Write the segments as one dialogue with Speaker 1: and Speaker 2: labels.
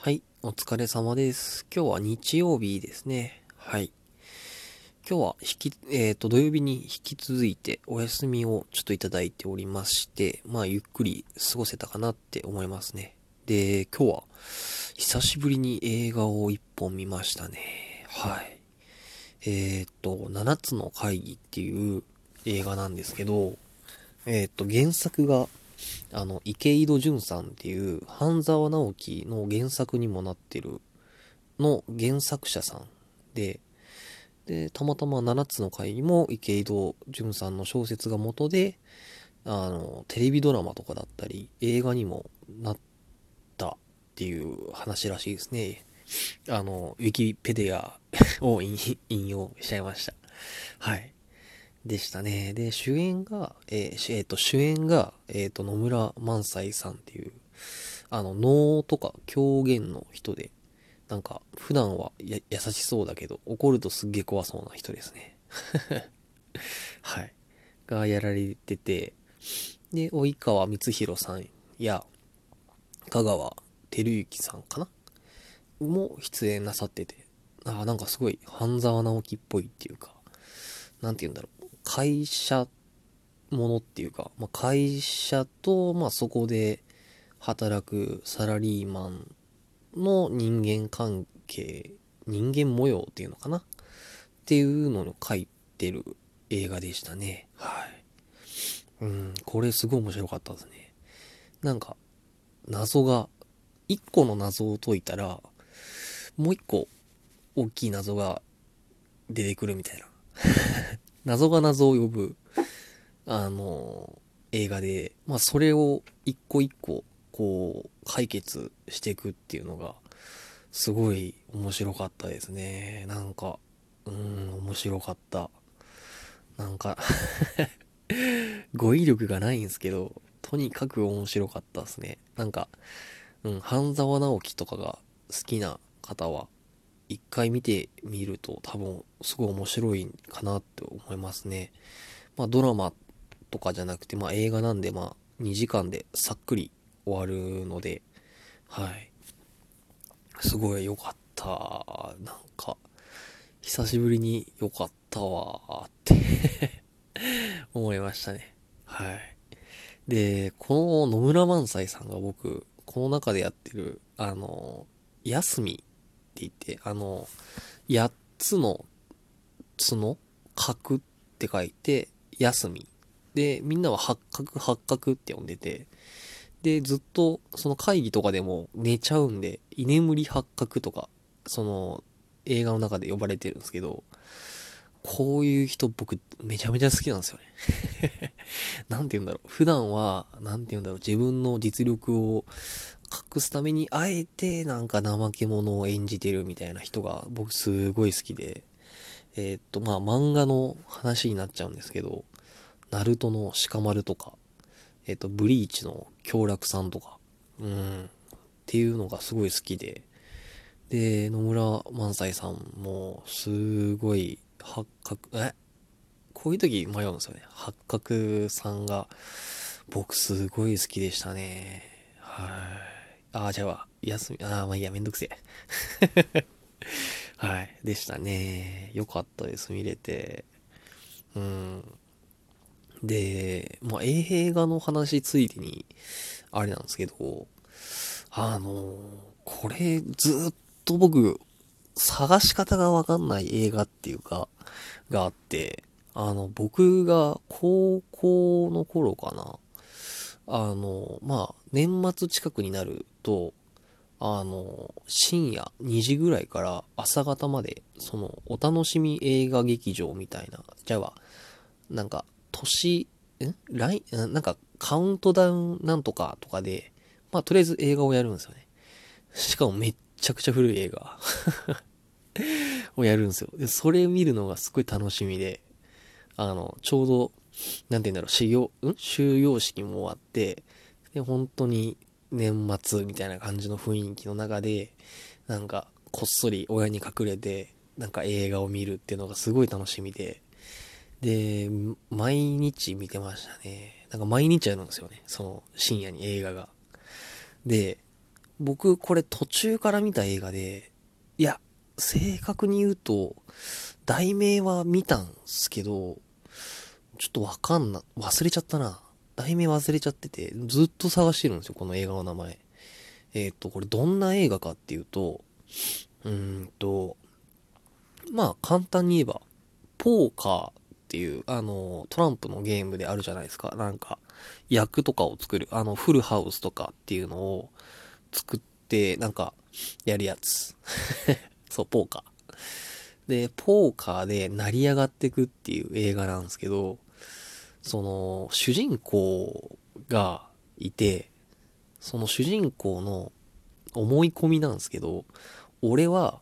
Speaker 1: はい、お疲れ様です。今日は日曜日ですね。はい。今日は引き、えっ、と、土曜日に引き続いてお休みをちょっといただいておりまして、まあ、ゆっくり過ごせたかなって思いますね。で、今日は久しぶりに映画を一本見ましたね。はい。えっ、と、七つの会議っていう映画なんですけど、えっ、と、原作があの、池井戸潤さんっていう、半沢直樹の原作にもなってる、の原作者さんで、で、たまたま7つの会議も池井戸潤さんの小説が元で、あの、テレビドラマとかだったり、映画にもなったっていう話らしいですね。あの、ウィキペディアを引用しちゃいました。はい。でしたね。で、主演が、えーえーと、主演が、えっ、と、野村萬斎さんっていう、あの、能とか狂言の人で、なんか、普段はや優しそうだけど、怒るとすっげえ怖そうな人ですね。はい。がやられてて、で、及川光弘さんや、香川照之さんかな？も出演なさってて、あーなんかすごい半沢直樹っぽいっていうか、なんて言うんだろう、会社ものっていうか、まあ、会社と、まあ、そこで働くサラリーマンの人間関係、人間模様っていうのかな？っていうのを書いてる映画でしたね。はい。うん、これすごい面白かったですね。なんか、謎が、一個の謎を解いたら、もう一個大きい謎が出てくるみたいな。謎が謎を呼ぶ、あの、映画で、まあそれを一個一個、こう、解決していくっていうのが、すごい面白かったですね。なんか、うん、面白かった。なんか、語彙力がないんですけど、とにかく面白かったですね。なんか、うん、半沢直樹とかが好きな方は、一回見てみると多分すごい面白いかなって思いますね。まあドラマとかじゃなくて、まあ映画なんでまあ2時間でさっくり終わるので、はい。すごい良かった。なんか、久しぶりに良かったわーって 思いましたね。はい。で、この野村萬斎さんが僕、この中でやってる、あの、休みって言って、あの、8つの角角って書いて、休み。で、みんなは八角八角って呼んでて、で、ずっと、その会議とかでも寝ちゃうんで、居眠り八角とか、その、映画の中で呼ばれてるんですけど、こういう人僕めちゃめちゃ好きなんですよね。なんて言うんだろう。普段は、なんて言うんだろう。自分の実力を隠すために、あえてなんか怠け者を演じてるみたいな人が僕すごい好きで、えーっと、まあ漫画の話になっちゃうんですけど、ナルトの鹿丸とか、えーっと、ブリーチの京楽さんとか、うん、っていうのがすごい好きで、で、野村萬斎さんも、すごい、八角、え？こういう時迷うんですよね。八角さんが、僕すごい好きでしたね。はい。あ、じゃあ、休み、あー、まあいいや、めんどくせえ。はい。でしたね。よかったです、見れて。うん。で、まあ、映画の話ついでに、あれなんですけど、あの、これ、ずっと僕、探し方がわかんない映画っていうか、があって、あの、僕が高校の頃かな。あの、まあ、年末近くになると、あの、深夜2時ぐらいから朝方まで、その、お楽しみ映画劇場みたいな、じゃあ、なんか、年、ん？来、なんか、カウントダウンなんとかとかで、まあ、とりあえず映画をやるんですよね。しかもめっちゃくちゃ古い映画 をやるんですよ。で、それ見るのがすごい楽しみで、あの、ちょうど、なんて言うんだろう、修行、ん？終業式も終わって、で、本当に年末みたいな感じの雰囲気の中で、なんか、こっそり親に隠れて、なんか映画を見るっていうのがすごい楽しみで、で、毎日見てましたね。なんか毎日やるんですよね。その深夜に映画が。で、僕これ途中から見た映画で、いや、正確に言うと、題名は見たんすけど、ちょっとわかんな、忘れちゃったな。題名忘れちゃってて、ずっと探してるんですよ、この映画の名前。えっ、ー、と、これどんな映画かっていうと、うーんと、まあ簡単に言えば、ポーカーっていう、あの、トランプのゲームであるじゃないですか。なんか、役とかを作る、あの、フルハウスとかっていうのを作って、なんか、やるやつ。そう、ポーカー。で、ポーカーで成り上がってくっていう映画なんですけど、その、主人公がいて、その主人公の思い込みなんですけど、俺は、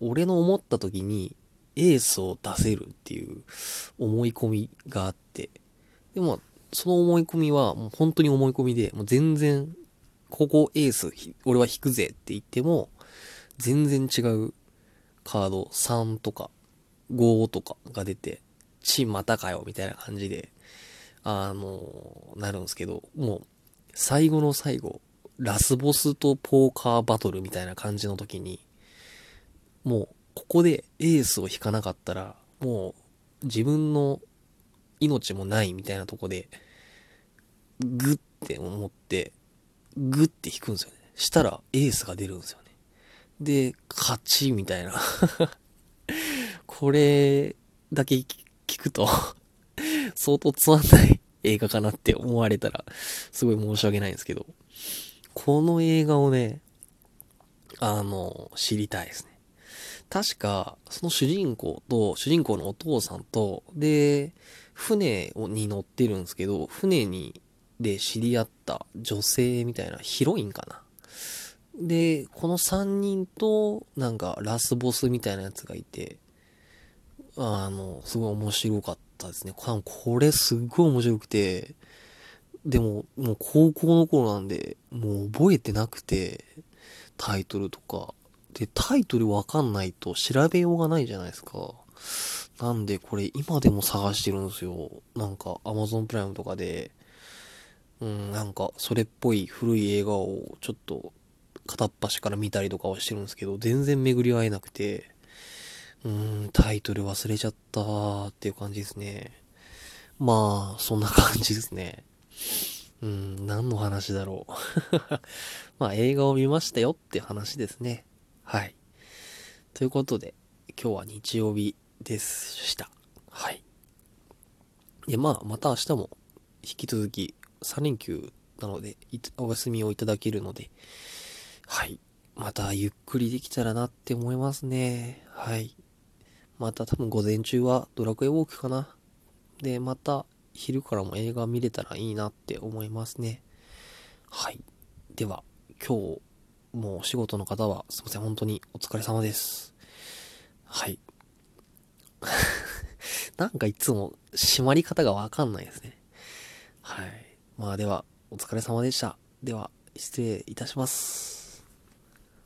Speaker 1: 俺の思った時にエースを出せるっていう思い込みがあって、でも、その思い込みはもう本当に思い込みで、もう全然、ここエース、俺は引くぜって言っても、全然違うカード3とか5とかが出て、チンまたかよみたいな感じで、あの、なるんですけど、もう、最後の最後、ラスボスとポーカーバトルみたいな感じの時に、もう、ここでエースを引かなかったら、もう、自分の命もないみたいなとこで、グッて思って、グッて引くんですよね。したらエースが出るんですよね。で、勝ちみたいな これだけ聞くと 相当つまんない映画かなって思われたら、すごい申し訳ないんですけど、この映画をね、あの、知りたいですね。確か、その主人公と、主人公のお父さんと、で、船に乗ってるんですけど、船に、で知り合った女性みたいなヒロインかな。で、この3人と、なんか、ラスボスみたいなやつがいて、あの、すごい面白かったですね。これすっごい面白くて、でも、もう高校の頃なんで、もう覚えてなくて、タイトルとか。で、タイトルわかんないと調べようがないじゃないですか。なんでこれ今でも探してるんですよ。なんか Amazon プライムとかで、うん、なんかそれっぽい古い映画をちょっと片っ端から見たりとかはしてるんですけど、全然巡り合えなくて、うん、タイトル忘れちゃったーっていう感じですね。まあ、そんな感じですね。うん、何の話だろう。まあ、映画を見ましたよって話ですね。はい。ということで、今日は日曜日でした。はい。で、まあ、また明日も引き続き3連休なので、お休みをいただけるので、はい。またゆっくりできたらなって思いますね。はい。また多分午前中はドラクエウォークかな。で、また昼からも映画見れたらいいなって思いますね。はい。では、今日もうお仕事の方はすいません、本当にお疲れ様です。はい。なんかいつも締まり方がわかんないですね。はい。まあでは、お疲れ様でした。では、失礼いたします。